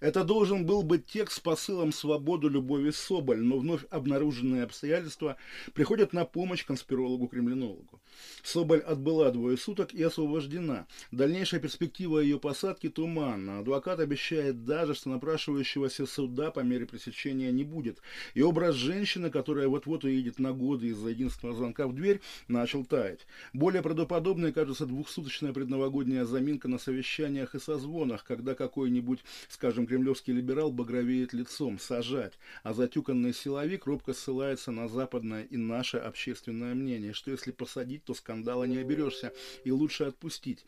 Это должен был быть текст с посылом «Свободу, любовь и Соболь», но вновь обнаруженные обстоятельства приходят на помощь конспирологу-кремлинологу. Соболь отбыла двое суток и освобождена. Дальнейшая перспектива ее посадки туманна. Адвокат обещает даже, что напрашивающегося суда по мере пресечения не будет. И образ женщины, которая вот-вот уедет на годы из-за единственного звонка в дверь, начал таять. Более правдоподобной кажется двухсуточная предновогодняя заминка на совещаниях и созвонах, когда какой-нибудь, скажем, кремлевский либерал багровеет лицом, сажать, а затюканный силовик робко ссылается на западное и наше общественное мнение, что если посадить, то скандала не оберешься, и лучше отпустить.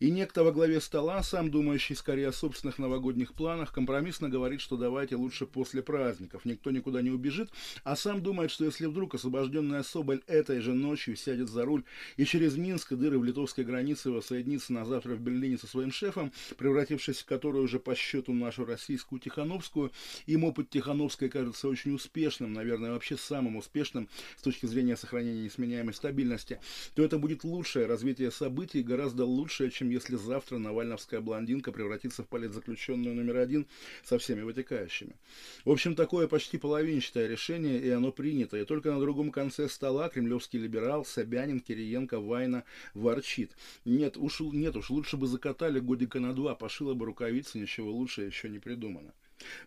И некто во главе стола, сам думающий скорее о собственных новогодних планах, компромиссно говорит, что давайте лучше после праздников, никто никуда не убежит, а сам думает, что если вдруг освобожденная Соболь этой же ночью сядет за руль и через Минск и дыры в литовской границе воссоединится на завтра в Берлине со своим шефом, превратившись в которую уже по счету нашу российскую Тихановскую, им опыт Тихановской кажется очень успешным, наверное, вообще самым успешным с точки зрения сохранения несменяемой стабильности, то это будет лучшее развитие событий, гораздо лучшее, чем если завтра навальновская блондинка превратится в политзаключенную номер один со всеми вытекающими. В общем, такое почти половинчатое решение, и оно принято. И только на другом конце стола кремлевский либерал Собянин, Кириенко, Вайна ворчит. Нет уж, нет уж, лучше бы закатали годика на два, пошила бы рукавицы, ничего лучше еще не придумано.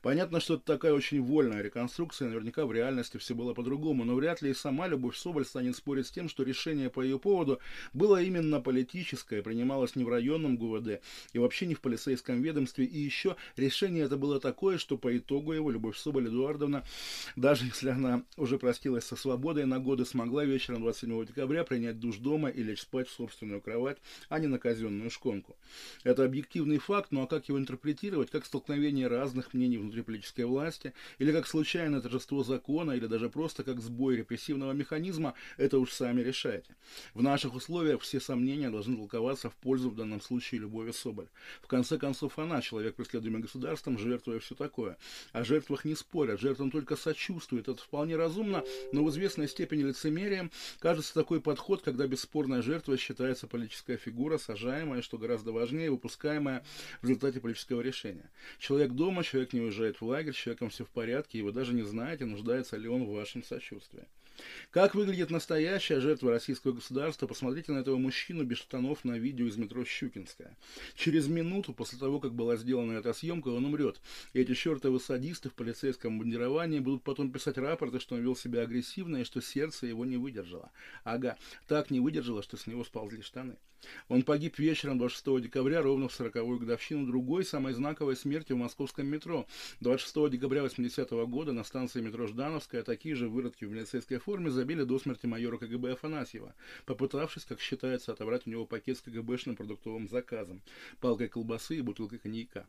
Понятно, что это такая очень вольная реконструкция, наверняка в реальности все было по-другому, но вряд ли и сама Любовь Соболь станет спорить с тем, что решение по ее поводу было именно политическое, принималось не в районном ГУВД и вообще не в полицейском ведомстве, и еще решение это было такое, что по итогу его Любовь Соболь Эдуардовна, даже если она уже простилась со свободой на годы, смогла вечером 27 декабря принять душ дома и лечь спать в собственную кровать, а не на казенную шконку. Это объективный факт, ну а как его интерпретировать, как столкновение разных мнений изменений внутри политической власти, или как случайное торжество закона, или даже просто как сбой репрессивного механизма, это уж сами решайте. В наших условиях все сомнения должны толковаться в пользу в данном случае Любови Соболь. В конце концов, она, человек, преследуемый государством, жертвуя все такое. О жертвах не спорят, жертвам только сочувствуют. Это вполне разумно, но в известной степени лицемерием кажется такой подход, когда бесспорная жертва считается политическая фигура, сажаемая, что гораздо важнее, выпускаемая в результате политического решения. Человек дома, человек не уезжает в лагерь, с человеком все в порядке, и вы даже не знаете, нуждается ли он в вашем сочувствии. Как выглядит настоящая жертва российского государства, посмотрите на этого мужчину без штанов на видео из метро Щукинская. Через минуту после того, как была сделана эта съемка, он умрет. И эти чертовы садисты в полицейском бандировании будут потом писать рапорты, что он вел себя агрессивно и что сердце его не выдержало. Ага, так не выдержало, что с него сползли штаны. Он погиб вечером 26 декабря, ровно в 40-ю годовщину другой, самой знаковой смерти в московском метро. 26 декабря 80 -го года на станции метро Ждановская такие же выродки в милицейской форме забили до смерти майора КГБ Афанасьева, попытавшись, как считается, отобрать у него пакет с КГБшным продуктовым заказом, палкой колбасы и бутылкой коньяка.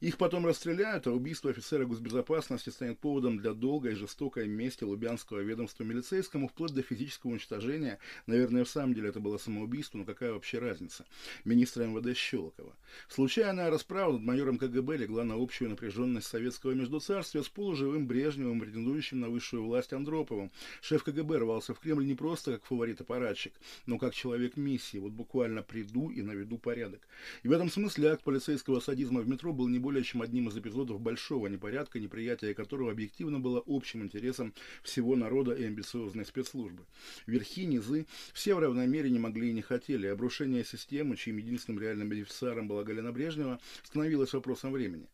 Их потом расстреляют, а убийство офицера госбезопасности станет поводом для долгой и жестокой мести Лубянского ведомства милицейскому, вплоть до физического уничтожения. Наверное, в самом деле это было самоубийство, но какая вообще разница? Министра МВД Щелокова. Случайная расправа над майором КГБ легла на общую напряженность советского междуцарствия с полуживым Брежневым, претендующим на высшую власть Андроповым. Шеф КГБ рвался в Кремль не просто как фаворит-аппаратчик, но как человек миссии. Вот буквально приду и наведу порядок. И в этом смысле акт полицейского садизма в метро был не более чем одним из эпизодов большого непорядка, неприятие которого объективно было общим интересом всего народа и амбициозной спецслужбы. Верхи, низы, все в равной мере не могли и не хотели. Обрушение системы, чьим единственным реальным бенефициаром была Галина Брежнева, становилось вопросом времени.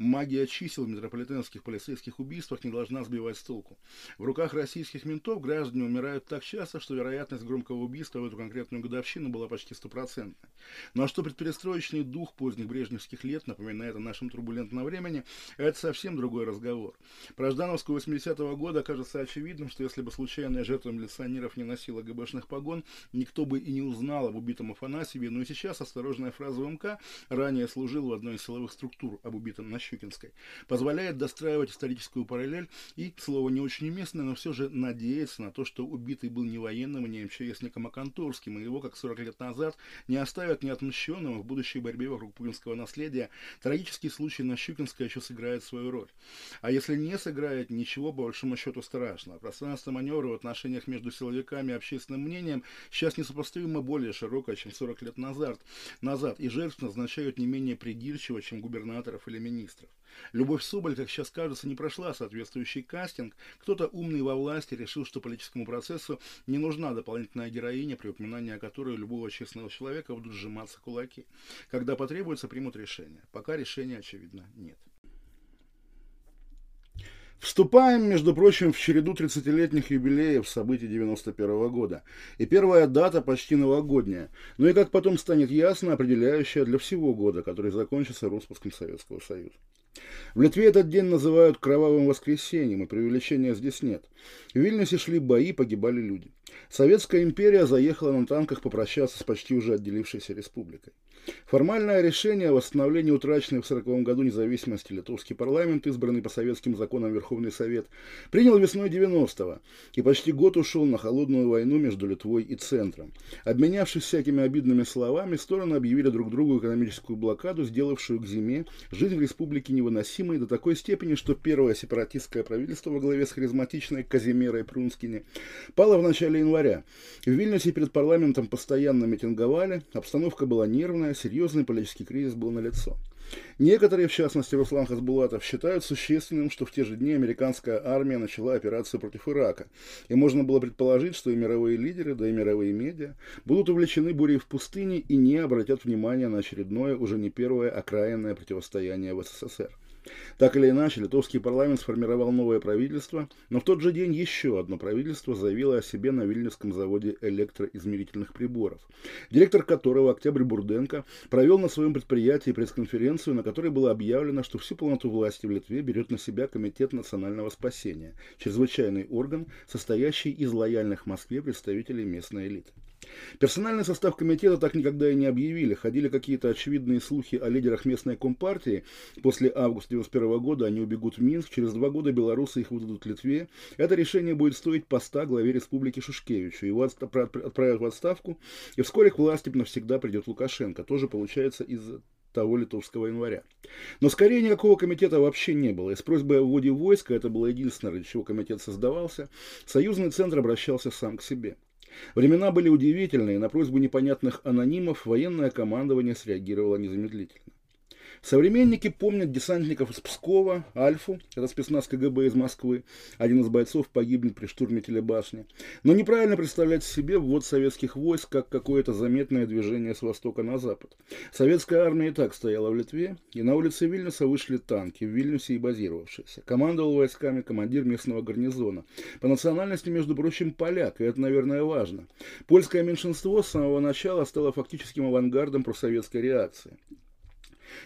Магия чисел в метрополитенских полицейских убийствах не должна сбивать с толку. В руках российских ментов граждане умирают так часто, что вероятность громкого убийства в эту конкретную годовщину была почти стопроцентной. А что предперестроечный дух поздних брежневских лет напоминает о нашем турбулентном времени, это совсем другой разговор. Про Ждановскую 80-го года кажется очевидным, что если бы случайная жертва милиционеров не носила ГБшных погон, никто бы и не узнал об убитом Афанасьеве, но и сейчас осторожная фраза МК ранее служил в одной из силовых структур об убитом нащупе Щукинской, позволяет достраивать историческую параллель и, слово не очень уместное, но все же надеяться на то, что убитый был не военным и не МЧСником, а Конторским, и его, как 40 лет назад, не оставят неотмщенным в будущей борьбе вокруг путинского наследия. Трагический случай на Щукинской еще сыграет свою роль. А если не сыграет, ничего по большому счету страшного. Пространство маневра в отношениях между силовиками и общественным мнением сейчас несопоставимо более широкое, чем 40 лет назад, назад и жертв назначают не менее придирчиво, чем губернаторов или министров. Любовь Соболь, как сейчас кажется, не прошла соответствующий кастинг. Кто-то умный во власти решил, что политическому процессу не нужна дополнительная героиня, при упоминании о которой у любого честного человека будут сжиматься кулаки. Когда потребуется, примут решение. Пока решения, очевидно, нет. Вступаем, между прочим, в череду 30-летних юбилеев событий 91 -го года. И первая дата почти новогодняя. Ну и, как потом станет ясно, определяющая для всего года, который закончится распуском Советского Союза. В Литве этот день называют кровавым воскресеньем, и преувеличения здесь нет. В Вильнюсе шли бои, погибали люди. Советская империя заехала на танках попрощаться с почти уже отделившейся республикой. Формальное решение о восстановлении утраченной в 1940 году независимости литовский парламент, избранный по советским законам Верховный Совет, принял весной 90-го и почти год ушел на холодную войну между Литвой и Центром. Обменявшись всякими обидными словами, стороны объявили друг другу экономическую блокаду, сделавшую к зиме жизнь в республике невыносимой до такой степени, что первое сепаратистское правительство во главе с харизматичной Казимерой Прунскини пало в начале января. В Вильнюсе перед парламентом постоянно митинговали, обстановка была нервная, серьезный политический кризис был налицо. Некоторые, в частности Руслан Хасбулатов, считают существенным, что в те же дни американская армия начала операцию против Ирака, и можно было предположить, что и мировые лидеры, да и мировые медиа будут увлечены бурей в пустыне и не обратят внимания на очередное, уже не первое окраинное противостояние в СССР. Так или иначе, литовский парламент сформировал новое правительство, но в тот же день еще одно правительство заявило о себе на Вильнюсском заводе электроизмерительных приборов, директор которого, Октябрь Бурденко, провел на своем предприятии пресс-конференцию, на которой было объявлено, что всю полноту власти в Литве берет на себя Комитет национального спасения, чрезвычайный орган, состоящий из лояльных Москве представителей местной элиты. Персональный состав комитета так никогда и не объявили. Ходили какие-то очевидные слухи о лидерах местной компартии. После августа 1991 года они убегут в Минск. Через два года белорусы их выдадут Литве. Это решение будет стоить поста главе республики Шушкевичу. Его отправят в отставку. И вскоре к власти навсегда придет Лукашенко. Тоже получается из того литовского января. Но скорее никакого комитета вообще не было. И с просьбой о вводе войска, это было единственное, ради чего комитет создавался, союзный центр обращался сам к себе. Времена были удивительные, на просьбу непонятных анонимов военное командование среагировало незамедлительно. Современники помнят десантников из Пскова, Альфу, это спецназ КГБ из Москвы. Один из бойцов погибнет при штурме телебашни. Но неправильно представлять себе ввод советских войск как какое-то заметное движение с востока на запад. Советская армия и так стояла в Литве, и на улице Вильнюса вышли танки, в Вильнюсе и базировавшиеся. Командовал войсками командир местного гарнизона. По национальности, между прочим, поляк, и это, наверное, важно. Польское меньшинство с самого начала стало фактическим авангардом просоветской реакции.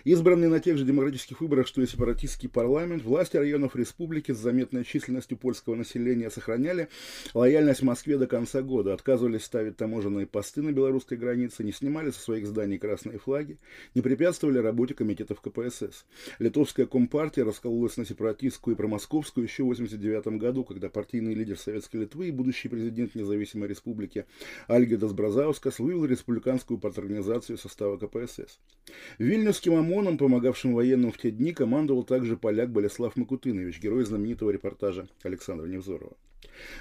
Избранный на тех же демократических выборах, что и сепаратистский парламент, власти районов республики с заметной численностью польского населения сохраняли лояльность Москве до конца года, отказывались ставить таможенные посты на белорусской границе, не снимали со своих зданий красные флаги, не препятствовали работе комитетов КПСС. Литовская компартия раскололась на сепаратистскую и промосковскую еще в 1989 году, когда партийный лидер Советской Литвы и будущий президент независимой республики Альгедас Бразаускас вывел республиканскую парторганизацию состава КПСС. Вильнюсский Русским ОМОНом, помогавшим военным в те дни, командовал также поляк Болеслав Макутынович, герой знаменитого репортажа Александра Невзорова.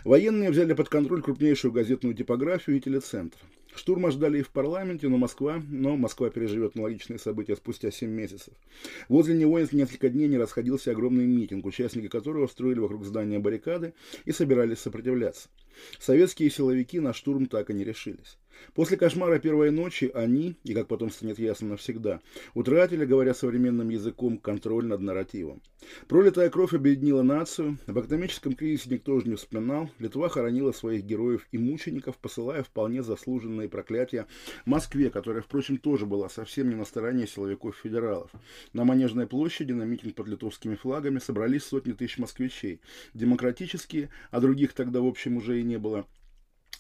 Военные взяли под контроль крупнейшую газетную типографию и телецентр. Штурма ждали и в парламенте, но Москва, но Москва переживет аналогичные события спустя 7 месяцев. Возле него несколько дней не расходился огромный митинг, участники которого строили вокруг здания баррикады и собирались сопротивляться. Советские силовики на штурм так и не решились. После кошмара первой ночи они, и как потом станет ясно навсегда, утратили, говоря современным языком, контроль над нарративом. Пролитая кровь объединила нацию, об экономическом кризисе никто уже не вспоминал, Литва хоронила своих героев и мучеников, посылая вполне заслуженные проклятия Москве, которая, впрочем, тоже была совсем не на стороне силовиков-федералов. На Манежной площади на митинг под литовскими флагами собрались сотни тысяч москвичей, демократические, а других тогда, в общем, уже и не было,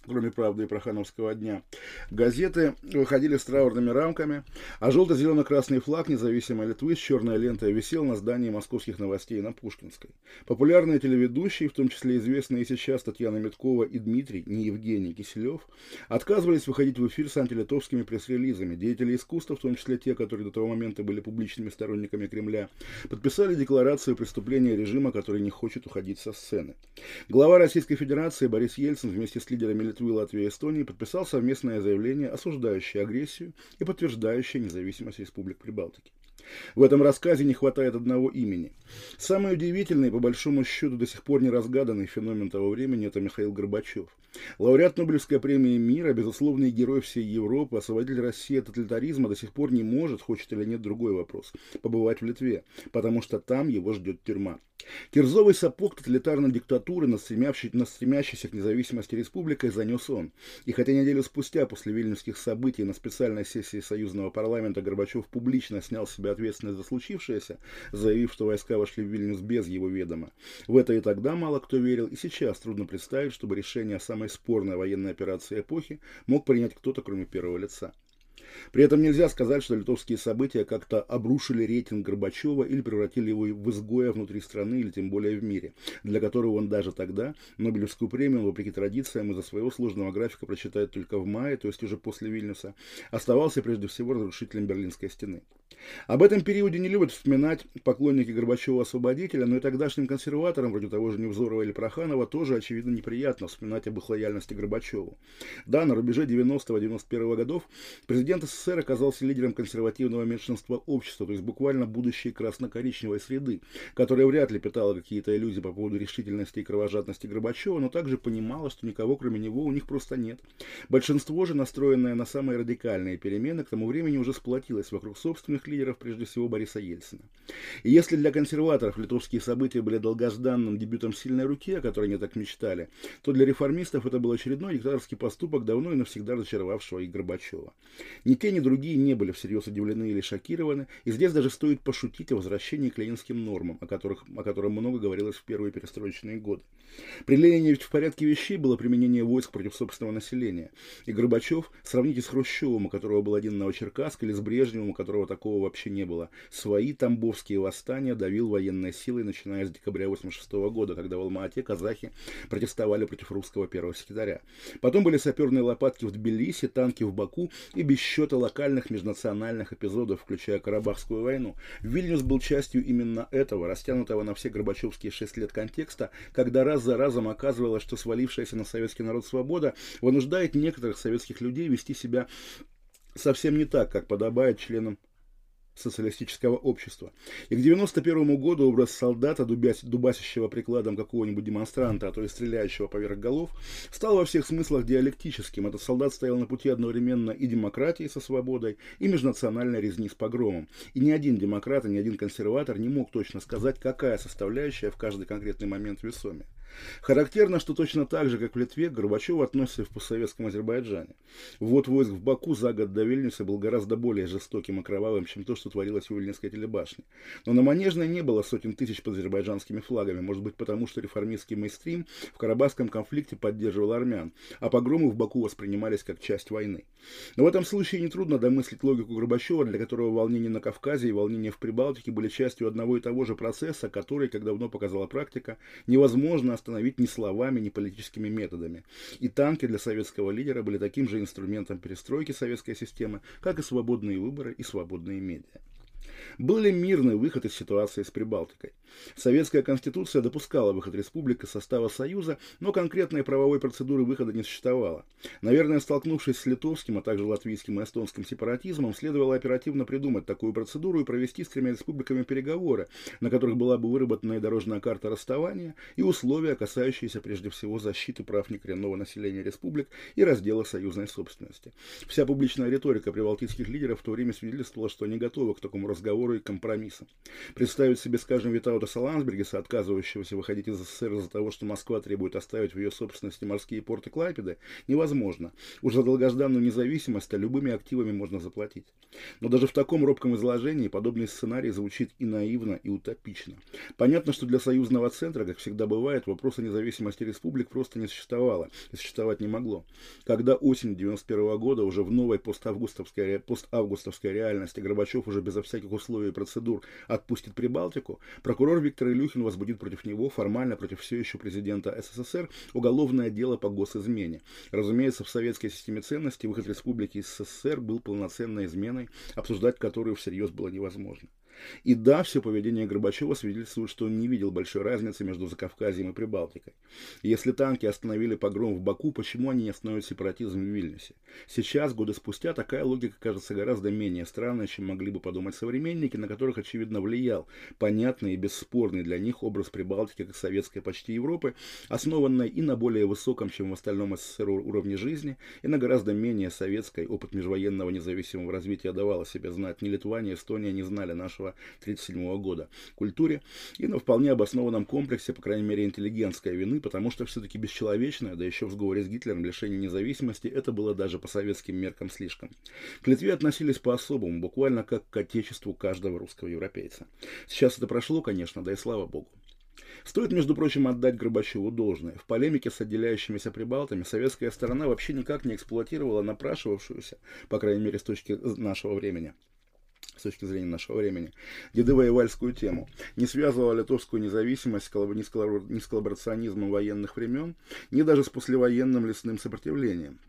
кроме «Правды» и «Прохановского дня». Газеты выходили с траурными рамками, а желто-зелено-красный флаг независимой Литвы с черной лентой висел на здании московских новостей на Пушкинской. Популярные телеведущие, в том числе известные сейчас Татьяна Меткова и Дмитрий, не Евгений Киселев, отказывались выходить в эфир с антилитовскими пресс-релизами. Деятели искусства, в том числе те, которые до того момента были публичными сторонниками Кремля, подписали декларацию преступления режима, который не хочет уходить со сцены. Глава Российской Федерации Борис Ельцин вместе с лидерами Литвы, Латвии и Эстонии подписал совместное заявление, осуждающее агрессию и подтверждающее независимость республик Прибалтики. В этом рассказе не хватает одного имени. Самый удивительный, по большому счету, до сих пор не разгаданный феномен того времени – это Михаил Горбачев. Лауреат Нобелевской премии мира, безусловный герой всей Европы, освободитель России от тоталитаризма до сих пор не может, хочет или нет, другой вопрос – побывать в Литве, потому что там его ждет тюрьма. Кирзовый сапог тоталитарной диктатуры над, над стремящейся к независимости республикой занес он. И хотя неделю спустя после вильнюсских событий на специальной сессии союзного парламента Горбачев публично снял с себя ответственность за случившееся, заявив, что войска вошли в Вильнюс без его ведома. В это и тогда мало кто верил, и сейчас трудно представить, чтобы решение о самой спорной военной операции эпохи мог принять кто-то, кроме первого лица. При этом нельзя сказать, что литовские события как-то обрушили рейтинг Горбачева или превратили его в изгоя внутри страны или тем более в мире, для которого он даже тогда Нобелевскую премию, вопреки традициям, из-за своего сложного графика прочитает только в мае, то есть уже после Вильнюса, оставался прежде всего разрушителем Берлинской стены. Об этом периоде не любят вспоминать поклонники Горбачева-освободителя, но и тогдашним консерваторам, вроде того же Невзорова или Проханова, тоже, очевидно, неприятно вспоминать об их лояльности Горбачеву. Да, на рубеже 90-91 годов президент СССР оказался лидером консервативного меньшинства общества, то есть буквально будущей красно-коричневой среды, которая вряд ли питала какие-то иллюзии по поводу решительности и кровожадности Горбачева, но также понимала, что никого кроме него у них просто нет. Большинство же, настроенное на самые радикальные перемены, к тому времени уже сплотилось вокруг собственных лидеров, прежде всего Бориса Ельцина. И если для консерваторов литовские события были долгожданным дебютом сильной руки, о которой они так мечтали, то для реформистов это был очередной диктаторский поступок давно и навсегда разочаровавшего и Горбачева. Ни те, ни другие не были всерьез удивлены или шокированы, и здесь даже стоит пошутить о возвращении к ленинским нормам, о, которых, о котором много говорилось в первые перестроечные годы. При Ленине ведь в порядке вещей было применение войск против собственного населения. И Горбачев, сравните с Хрущевым, у которого был один Новочеркасск, или с Брежневым, у которого такого вообще не было. Свои тамбовские восстания давил военной силой, начиная с декабря 1986 года, когда в Алма-Ате казахи протестовали против русского первого секретаря. Потом были саперные лопатки в Тбилиси, танки в Баку и без счета локальных межнациональных эпизодов, включая Карабахскую войну. Вильнюс был частью именно этого, растянутого на все Горбачевские шесть лет контекста, когда раз за разом оказывалось, что свалившаяся на советский народ свобода вынуждает некоторых советских людей вести себя совсем не так, как подобает членам социалистического общества. И к 91 году образ солдата, дубасящего прикладом какого-нибудь демонстранта, а то и стреляющего поверх голов, стал во всех смыслах диалектическим. Этот солдат стоял на пути одновременно и демократии со свободой, и межнациональной резни с погромом. И ни один демократ, и ни один консерватор не мог точно сказать, какая составляющая в каждый конкретный момент весомее. Характерно, что точно так же, как в Литве, Горбачев относится в постсоветском Азербайджане. Ввод войск в Баку за год до Вильнюса был гораздо более жестоким и кровавым, чем то, что творилось у Вильнюсской телебашни. Но на Манежной не было сотен тысяч под азербайджанскими флагами, может быть потому, что реформистский мейстрим в Карабахском конфликте поддерживал армян, а погромы в Баку воспринимались как часть войны. Но в этом случае нетрудно домыслить логику Горбачева, для которого волнения на Кавказе и волнения в Прибалтике были частью одного и того же процесса, который, как давно показала практика, невозможно остановить ни словами, ни политическими методами. И танки для советского лидера были таким же инструментом перестройки советской системы, как и свободные выборы и свободные медиа. Был ли мирный выход из ситуации с Прибалтикой? Советская конституция допускала выход республик из состава Союза, но конкретной правовой процедуры выхода не существовало. Наверное, столкнувшись с литовским, а также латвийским и эстонским сепаратизмом, следовало оперативно придумать такую процедуру и провести с тремя республиками переговоры, на которых была бы выработана и дорожная карта расставания, и условия, касающиеся прежде всего защиты прав некоренного населения республик и раздела союзной собственности. Вся публичная риторика прибалтийских лидеров в то время свидетельствовала, что они готовы к такому разговору и компромиссам. Представить себе, скажем, Витаута Отоса Лансбергеса, отказывающегося выходить из СССР из-за того, что Москва требует оставить в ее собственности морские порты Клайпеды, невозможно. Уж за долгожданную независимость а любыми активами можно заплатить. Но даже в таком робком изложении подобный сценарий звучит и наивно, и утопично. Понятно, что для союзного центра, как всегда бывает, вопроса независимости республик просто не существовало и существовать не могло. Когда осень 91 года уже в новой поставгустовской, поставгустовской реальности Горбачев уже безо всяких условий и процедур отпустит Прибалтику, прокурор Виктор Илюхин возбудит против него, формально против все еще президента СССР, уголовное дело по госизмене. Разумеется, в советской системе ценностей выход республики из СССР был полноценной изменой, обсуждать которую всерьез было невозможно. И да, все поведение Горбачева свидетельствует, что он не видел большой разницы между Закавказьем и Прибалтикой. Если танки остановили погром в Баку, почему они не остановят сепаратизм в Вильнюсе? Сейчас, годы спустя, такая логика кажется гораздо менее странной, чем могли бы подумать современники, на которых, очевидно, влиял понятный и бесспорный для них образ Прибалтики как советской почти Европы, основанной и на более высоком, чем в остальном СССР уровне жизни, и на гораздо менее советской опыт межвоенного независимого развития давал о себе знать. Ни Литва, ни Эстония не знали нашего 1937 года культуре и на вполне обоснованном комплексе, по крайней мере, интеллигентской вины, потому что все-таки бесчеловечное, да еще в сговоре с Гитлером, лишение независимости, это было даже по советским меркам слишком. К Литве относились по-особому, буквально как к отечеству каждого русского европейца. Сейчас это прошло, конечно, да и слава богу. Стоит, между прочим, отдать Горбачеву должное. В полемике с отделяющимися прибалтами советская сторона вообще никак не эксплуатировала напрашивавшуюся, по крайней мере, с точки нашего времени, с точки зрения нашего времени, дедово-ивальскую тему, не связывала литовскую независимость ни с коллаборационизмом военных времен, ни даже с послевоенным лесным сопротивлением.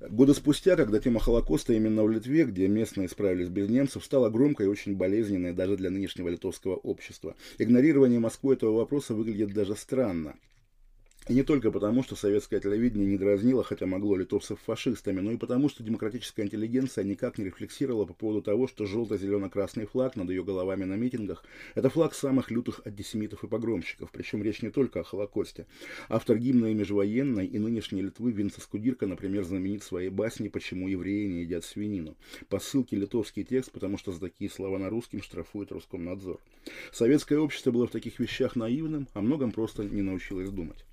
Годы спустя, когда тема Холокоста именно в Литве, где местные справились без немцев, стала громкой и очень болезненной даже для нынешнего литовского общества. Игнорирование Москвы этого вопроса выглядит даже странно. И не только потому, что советское телевидение не дразнило, хотя могло литовцев фашистами, но и потому, что демократическая интеллигенция никак не рефлексировала по поводу того, что желто-зелено-красный флаг над ее головами на митингах – это флаг самых лютых антисемитов и погромщиков. Причем речь не только о Холокосте. Автор гимна и межвоенной и нынешней Литвы Винца Скудирка, например, знаменит своей басней «Почему евреи не едят свинину». По ссылке литовский текст, потому что за такие слова на русском штрафует Роскомнадзор. Советское общество было в таких вещах наивным, а многом просто не научилось думать.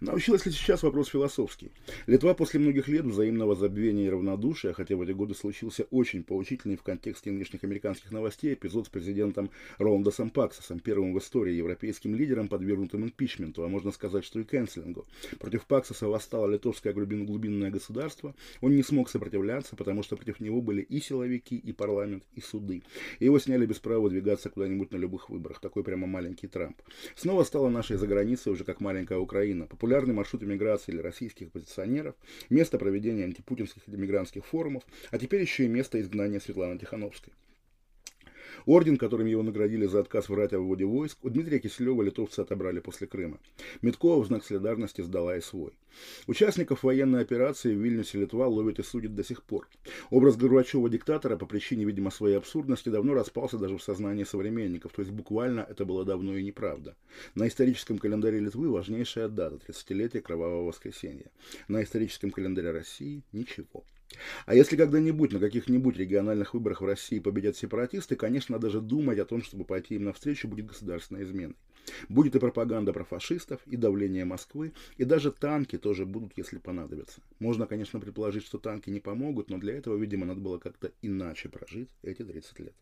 Научилась ли сейчас вопрос философский? Литва после многих лет взаимного забвения и равнодушия, хотя в эти годы случился очень поучительный в контексте нынешних американских новостей эпизод с президентом Роландосом Паксосом, первым в истории европейским лидером, подвергнутым импичменту, а можно сказать, что и кэнселингу. Против Паксоса восстало литовское глубин, глубинное государство. Он не смог сопротивляться, потому что против него были и силовики, и парламент, и суды. И его сняли без права выдвигаться куда-нибудь на любых выборах. Такой прямо маленький Трамп. Снова стала нашей заграницей уже как маленькая Украина Украина, популярный маршрут иммиграции для российских оппозиционеров, место проведения антипутинских и демигрантских форумов, а теперь еще и место изгнания Светланы Тихановской. Орден, которым его наградили за отказ врать о выводе войск, у Дмитрия Киселева литовцы отобрали после Крыма. Медкова в знак солидарности сдала и свой. Участников военной операции в Вильнюсе Литва ловят и судят до сих пор. Образ Горбачева-диктатора по причине, видимо, своей абсурдности давно распался даже в сознании современников, то есть буквально это было давно и неправда. На историческом календаре Литвы важнейшая дата – 30-летие Кровавого воскресенья. На историческом календаре России – ничего. А если когда-нибудь на каких-нибудь региональных выборах в России победят сепаратисты, конечно, даже думать о том, чтобы пойти им навстречу, будет государственной изменой. Будет и пропаганда про фашистов, и давление Москвы, и даже танки тоже будут, если понадобятся. Можно, конечно, предположить, что танки не помогут, но для этого, видимо, надо было как-то иначе прожить эти 30 лет.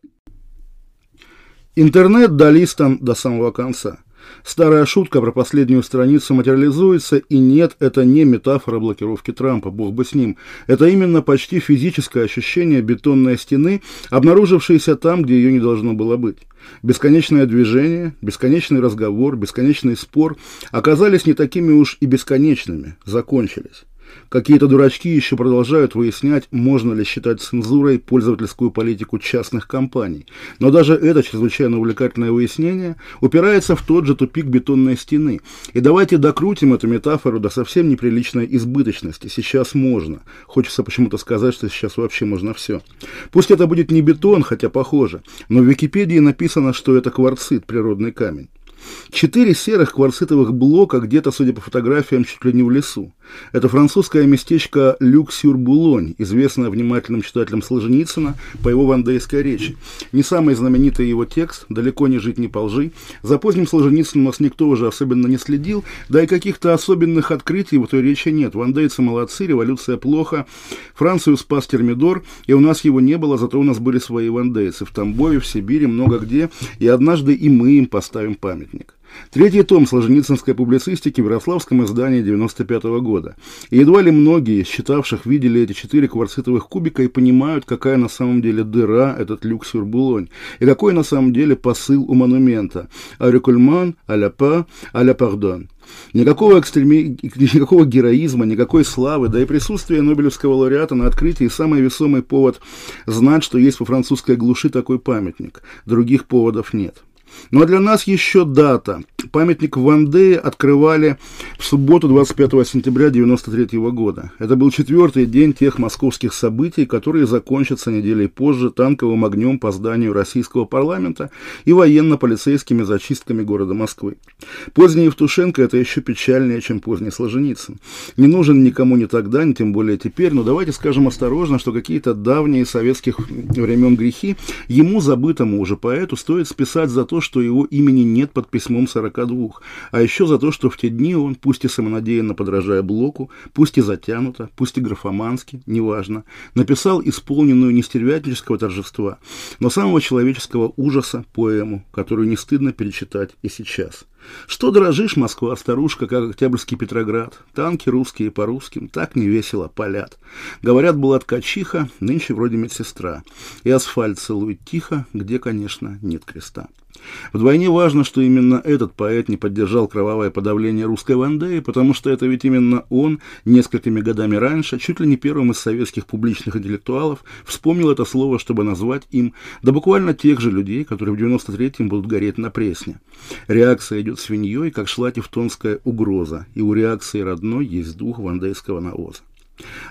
Интернет долистан до самого конца. Старая шутка про последнюю страницу материализуется, и нет, это не метафора блокировки Трампа, бог бы с ним. Это именно почти физическое ощущение бетонной стены, обнаружившейся там, где ее не должно было быть. Бесконечное движение, бесконечный разговор, бесконечный спор оказались не такими уж и бесконечными, закончились. Какие-то дурачки еще продолжают выяснять, можно ли считать цензурой пользовательскую политику частных компаний. Но даже это чрезвычайно увлекательное выяснение упирается в тот же тупик бетонной стены. И давайте докрутим эту метафору до совсем неприличной избыточности. Сейчас можно. Хочется почему-то сказать, что сейчас вообще можно все. Пусть это будет не бетон, хотя похоже, но в Википедии написано, что это кварцит, природный камень. Четыре серых кварцитовых блока где-то, судя по фотографиям, чуть ли не в лесу. Это французское местечко Люк-Сюр-Булонь, известное внимательным читателям Солженицына по его вандейской речи. Не самый знаменитый его текст «Далеко не жить, не полжи». За поздним Солженицыным нас никто уже особенно не следил, да и каких-то особенных открытий в этой речи нет. Вандейцы молодцы, революция плохо, Францию спас Термидор, и у нас его не было, зато у нас были свои вандейцы в Тамбове, в Сибири, много где, и однажды и мы им поставим памятник. Третий том Солженицынской публицистики в Ярославском издании 95 -го года. И едва ли многие, считавших, видели эти четыре кварцитовых кубика и понимают, какая на самом деле дыра этот люк-сюр-булонь, и какой на самом деле посыл у монумента. «Арекульман, аля па, аля пардон». Никакого, экстреми... никакого героизма, никакой славы, да и присутствие Нобелевского лауреата на открытии – самый весомый повод знать, что есть во французской глуши такой памятник. Других поводов нет. Ну а для нас еще дата. Памятник Вандее открывали в субботу 25 сентября 1993 года. Это был четвертый день тех московских событий, которые закончатся неделей позже танковым огнем по зданию российского парламента и военно-полицейскими зачистками города Москвы. Поздний Евтушенко – это еще печальнее, чем поздний Солженицын. Не нужен никому ни тогда, ни тем более теперь, но давайте скажем осторожно, что какие-то давние советских времен грехи ему, забытому уже поэту, стоит списать за то, что его имени нет под письмом 42, а еще за то, что в те дни он, пусть и самонадеянно подражая Блоку, пусть и затянуто, пусть и графомански, неважно, написал исполненную не стервятнического торжества, но самого человеческого ужаса поэму, которую не стыдно перечитать и сейчас. Что дрожишь, Москва, старушка, как Октябрьский Петроград? Танки русские по русским так не весело палят. Говорят, была ткачиха, нынче вроде медсестра. И асфальт целует тихо, где, конечно, нет креста. Вдвойне важно, что именно этот поэт не поддержал кровавое подавление русской Вандеи, потому что это ведь именно он несколькими годами раньше, чуть ли не первым из советских публичных интеллектуалов, вспомнил это слово, чтобы назвать им, да буквально тех же людей, которые в 93-м будут гореть на пресне. Реакция идет свиньей, как шла тевтонская угроза, и у реакции родной есть дух вандейского навоза.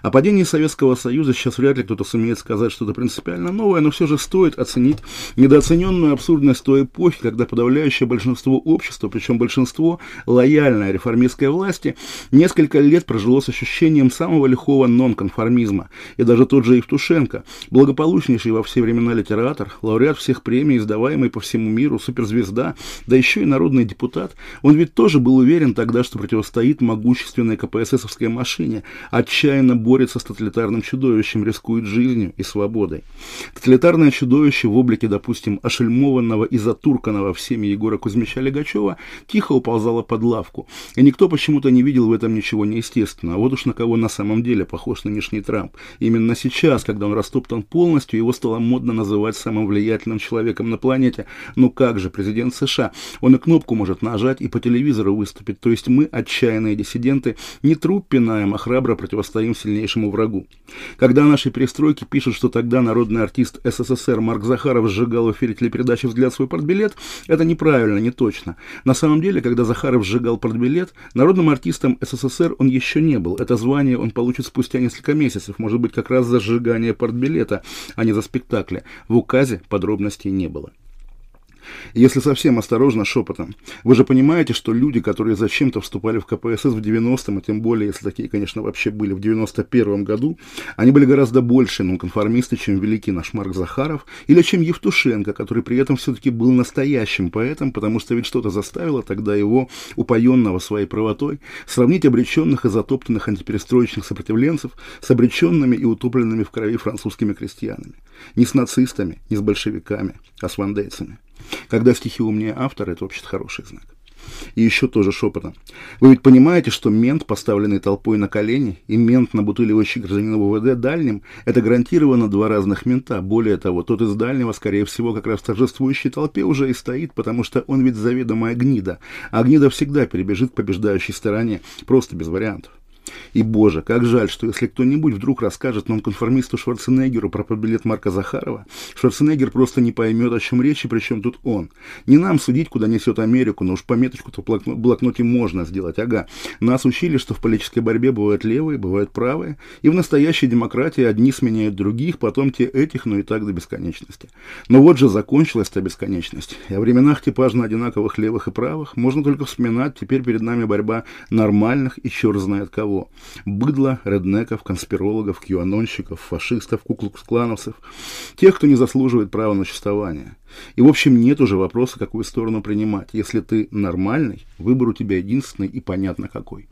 О падении Советского Союза сейчас вряд ли кто-то сумеет сказать что-то принципиально новое, но все же стоит оценить недооцененную абсурдность той эпохи, когда подавляющее большинство общества, причем большинство лояльное реформистской власти, несколько лет прожило с ощущением самого лихого нонконформизма. И даже тот же Евтушенко, благополучнейший во все времена литератор, лауреат всех премий, издаваемый по всему миру, суперзвезда, да еще и народный депутат, он ведь тоже был уверен тогда, что противостоит могущественной КПССовской машине, отчаянно отчаянно борется с тоталитарным чудовищем, рискует жизнью и свободой. Тоталитарное чудовище в облике, допустим, ошельмованного и затурканного всеми Егора Кузьмича Легачева тихо уползало под лавку, и никто почему-то не видел в этом ничего неестественного. А вот уж на кого на самом деле похож нынешний Трамп. Именно сейчас, когда он растоптан полностью, его стало модно называть самым влиятельным человеком на планете. Ну как же, президент США, он и кнопку может нажать и по телевизору выступить. То есть мы, отчаянные диссиденты, не труп пинаем, а храбро противостоим своим сильнейшему врагу. Когда наши перестройки пишут, что тогда народный артист СССР Марк Захаров сжигал в эфире телепередачи «Взгляд свой портбилет», это неправильно, не точно. На самом деле, когда Захаров сжигал портбилет, народным артистом СССР он еще не был. Это звание он получит спустя несколько месяцев, может быть, как раз за сжигание портбилета, а не за спектакли. В указе подробностей не было. Если совсем осторожно, шепотом. Вы же понимаете, что люди, которые зачем-то вступали в КПСС в 90-м, и тем более, если такие, конечно, вообще были в 91-м году, они были гораздо больше нонконформисты, чем великий наш Марк Захаров, или чем Евтушенко, который при этом все-таки был настоящим поэтом, потому что ведь что-то заставило тогда его, упоенного своей правотой, сравнить обреченных и затоптанных антиперестроечных сопротивленцев с обреченными и утопленными в крови французскими крестьянами. Не с нацистами, не с большевиками, а с вандейцами. Когда стихи умнее автора, это вообще хороший знак. И еще тоже шепотом. Вы ведь понимаете, что мент, поставленный толпой на колени, и мент, набутыливающий гражданина ВВД дальним, это гарантированно два разных мента. Более того, тот из дальнего, скорее всего, как раз в торжествующей толпе уже и стоит, потому что он ведь заведомая гнида. А гнида всегда перебежит к побеждающей стороне, просто без вариантов. И, боже, как жаль, что если кто-нибудь вдруг расскажет нонконформисту Шварценеггеру про побилет Марка Захарова, Шварценеггер просто не поймет, о чем речь и при чем тут он. Не нам судить, куда несет Америку, но уж пометочку-то в блокноте можно сделать, ага. Нас учили, что в политической борьбе бывают левые, бывают правые, и в настоящей демократии одни сменяют других, потом те этих, но и так до бесконечности. Но вот же закончилась та бесконечность. И о временах типажно одинаковых левых и правых можно только вспоминать, теперь перед нами борьба нормальных и черт знает кого. Быдло, реднеков, конспирологов, кьюанонщиков, фашистов, куклукс-клановцев. Тех, кто не заслуживает права на существование. И, в общем, нет уже вопроса, какую сторону принимать. Если ты нормальный, выбор у тебя единственный и понятно какой.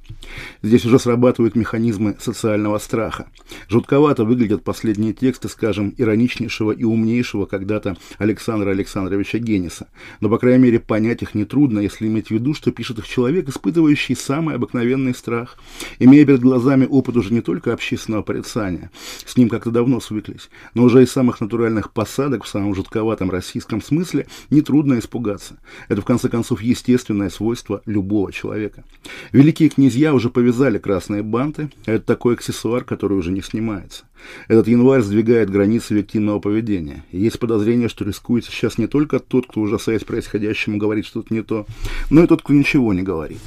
Здесь уже срабатывают механизмы социального страха. Жутковато выглядят последние тексты, скажем, ироничнейшего и умнейшего когда-то Александра Александровича Генниса. Но, по крайней мере, понять их нетрудно, если иметь в виду, что пишет их человек, испытывающий самый обыкновенный страх, имея перед глазами опыт уже не только общественного порицания, с ним как-то давно свыклись, но уже и самых натуральных посадок в самом жутковатом российском физическом смысле нетрудно испугаться. Это, в конце концов, естественное свойство любого человека. Великие князья уже повязали красные банты, а это такой аксессуар, который уже не снимается. Этот январь сдвигает границы виктимного поведения. И есть подозрение, что рискует сейчас не только тот, кто, ужасаясь происходящему, говорит что-то не то, но и тот, кто ничего не говорит.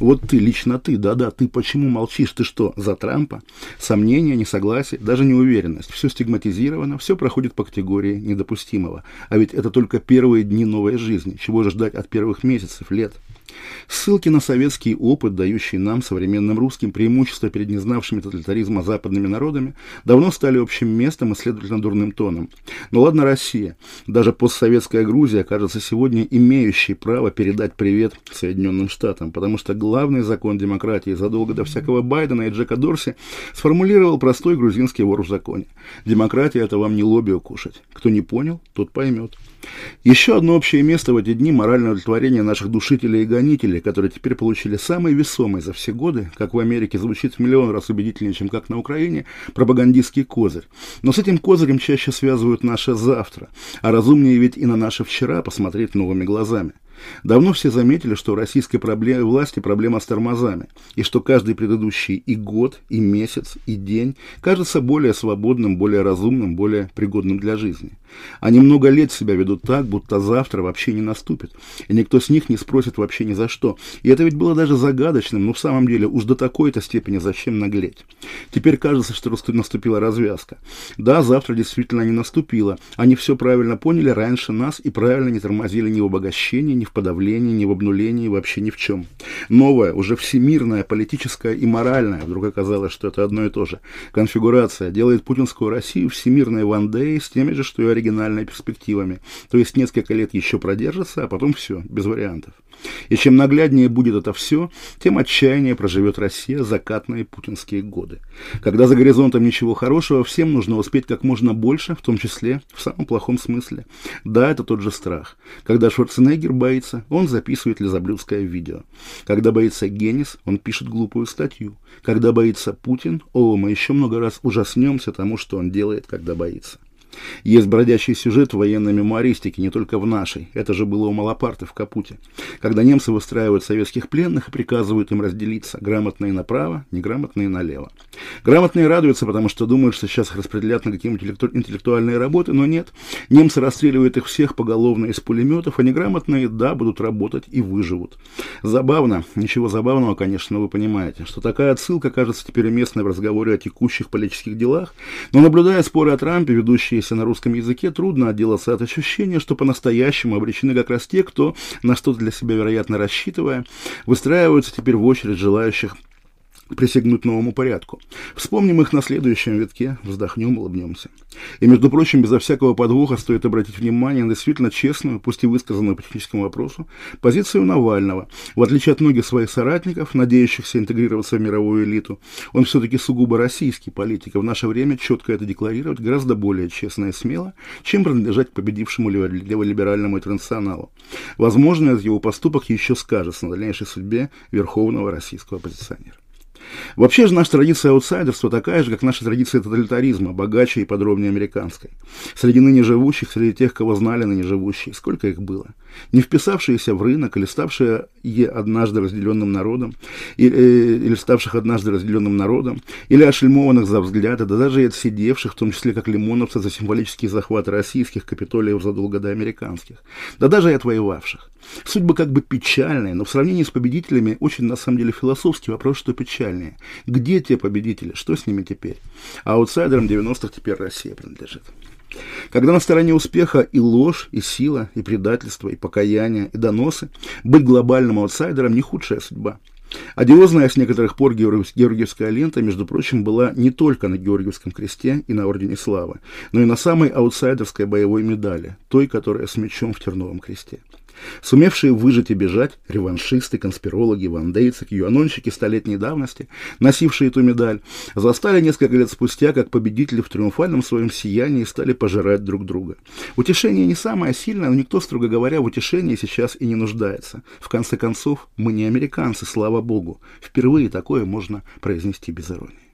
Вот ты, лично ты, да-да, ты почему молчишь? Ты что, за Трампа? Сомнения, несогласие, даже неуверенность. Все стигматизировано, все проходит по категории недопустимого. А ведь это только первые дни новой жизни. Чего же ждать от первых месяцев, лет? Ссылки на советский опыт, дающий нам, современным русским, преимущество перед незнавшими тоталитаризма западными народами, давно стали общим местом и, следовательно, дурным тоном. Но ладно Россия, даже постсоветская Грузия, кажется, сегодня имеющей право передать привет Соединенным Штатам, потому что главный закон демократии задолго до всякого Байдена и Джека Дорси сформулировал простой грузинский вор в законе. Демократия – это вам не лобби укушать. Кто не понял, тот поймет. Еще одно общее место в эти дни – моральное удовлетворение наших душителей и гонителей, которые теперь получили самый весомый за все годы, как в Америке звучит в миллион раз убедительнее, чем как на Украине, пропагандистский козырь. Но с этим козырем чаще связывают наше завтра, а разумнее ведь и на наше вчера посмотреть новыми глазами. Давно все заметили, что у российской проблемы, власти проблема с тормозами, и что каждый предыдущий и год, и месяц, и день кажется более свободным, более разумным, более пригодным для жизни. Они много лет себя ведут так, будто завтра вообще не наступит, и никто с них не спросит вообще ни за что. И это ведь было даже загадочным, но в самом деле уж до такой-то степени зачем наглеть. Теперь кажется, что наступила развязка. Да, завтра действительно не наступила. Они все правильно поняли раньше нас и правильно не тормозили ни в обогащении, ни в подавлении, ни в обнулении, вообще ни в чем. Новая, уже всемирная, политическая и моральная, вдруг оказалось, что это одно и то же, конфигурация делает путинскую Россию всемирной вандеей с теми же, что и оригинальными перспективами. То есть несколько лет еще продержится, а потом все, без вариантов. И чем нагляднее будет это все, тем отчаяннее проживет Россия закатные путинские годы. Когда за горизонтом ничего хорошего, всем нужно успеть как можно больше, в том числе в самом плохом смысле. Да, это тот же страх. Когда Шварценеггер боится, он записывает лизоблюдское видео. Когда боится Генис, он пишет глупую статью. Когда боится Путин, о, мы еще много раз ужаснемся тому, что он делает, когда боится. Есть бродячий сюжет в военной мемуаристике, не только в нашей. Это же было у Малапарты в Капуте. Когда немцы выстраивают советских пленных и приказывают им разделиться. Грамотные направо, неграмотные налево. Грамотные радуются, потому что думают, что сейчас их распределят на какие-нибудь интеллектуальные работы, но нет. Немцы расстреливают их всех поголовно из пулеметов, а неграмотные, да, будут работать и выживут. Забавно, ничего забавного, конечно, но вы понимаете, что такая отсылка кажется теперь уместной в разговоре о текущих политических делах, но наблюдая споры о Трампе, ведущие имеющиеся на русском языке, трудно отделаться от ощущения, что по-настоящему обречены как раз те, кто, на что-то для себя вероятно рассчитывая, выстраиваются теперь в очередь желающих присягнуть новому порядку. Вспомним их на следующем витке, вздохнем, улыбнемся. И, между прочим, безо всякого подвоха стоит обратить внимание на действительно честную, пусть и высказанную по техническому вопросу, позицию Навального. В отличие от многих своих соратников, надеющихся интегрироваться в мировую элиту, он все-таки сугубо российский политик, и в наше время четко это декларировать гораздо более честно и смело, чем принадлежать к победившему леволиберальному интернационалу. Возможно, этот его поступок еще скажется на дальнейшей судьбе верховного российского оппозиционера. Вообще же наша традиция аутсайдерства такая же, как наша традиция тоталитаризма, богаче и подробнее американской. Среди ныне живущих, среди тех, кого знали ныне живущие, сколько их было? Не вписавшиеся в рынок или ставшие однажды разделенным народом, или, э, или ставших однажды разделенным народом, или ошельмованных за взгляды, да даже и отсидевших, в том числе как лимоновцы за символический захват российских капитолиев задолго до американских, да даже и отвоевавших. Судьба как бы печальная, но в сравнении с победителями очень на самом деле философский вопрос, что печальнее. Где те победители? Что с ними теперь? А аутсайдерам 90-х теперь Россия принадлежит. Когда на стороне успеха и ложь, и сила, и предательство, и покаяние, и доносы, быть глобальным аутсайдером не худшая судьба. Одиозная с некоторых пор Георгиевская лента, между прочим, была не только на Георгиевском кресте и на Ордене Славы, но и на самой аутсайдерской боевой медали, той, которая с мечом в Терновом кресте. Сумевшие выжить и бежать, реваншисты, конспирологи, вандейцы, кьюанонщики столетней давности, носившие эту медаль, застали несколько лет спустя, как победители в триумфальном своем сиянии стали пожирать друг друга. Утешение не самое сильное, но никто, строго говоря, в утешении сейчас и не нуждается. В конце концов, мы не американцы, слава богу. Впервые такое можно произнести без иронии.